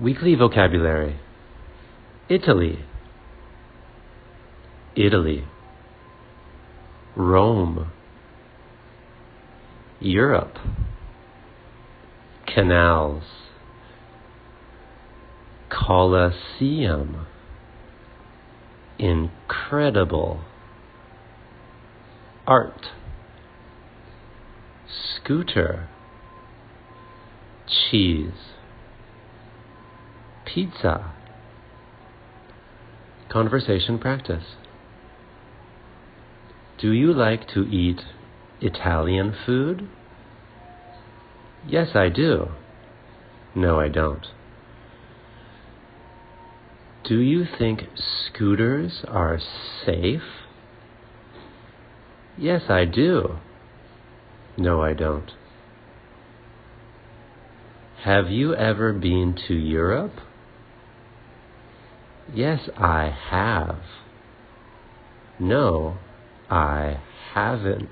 Weekly vocabulary. Italy, Italy, Rome, Europe, canals, Colosseum, incredible, art, scooter, cheese pizza. Conversation practice. Do you like to eat Italian food? Yes, I do. No, I don't. Do you think scooters are safe? Yes, I do. No, I don't. Have you ever been to Europe? Yes, I have. No, I haven't.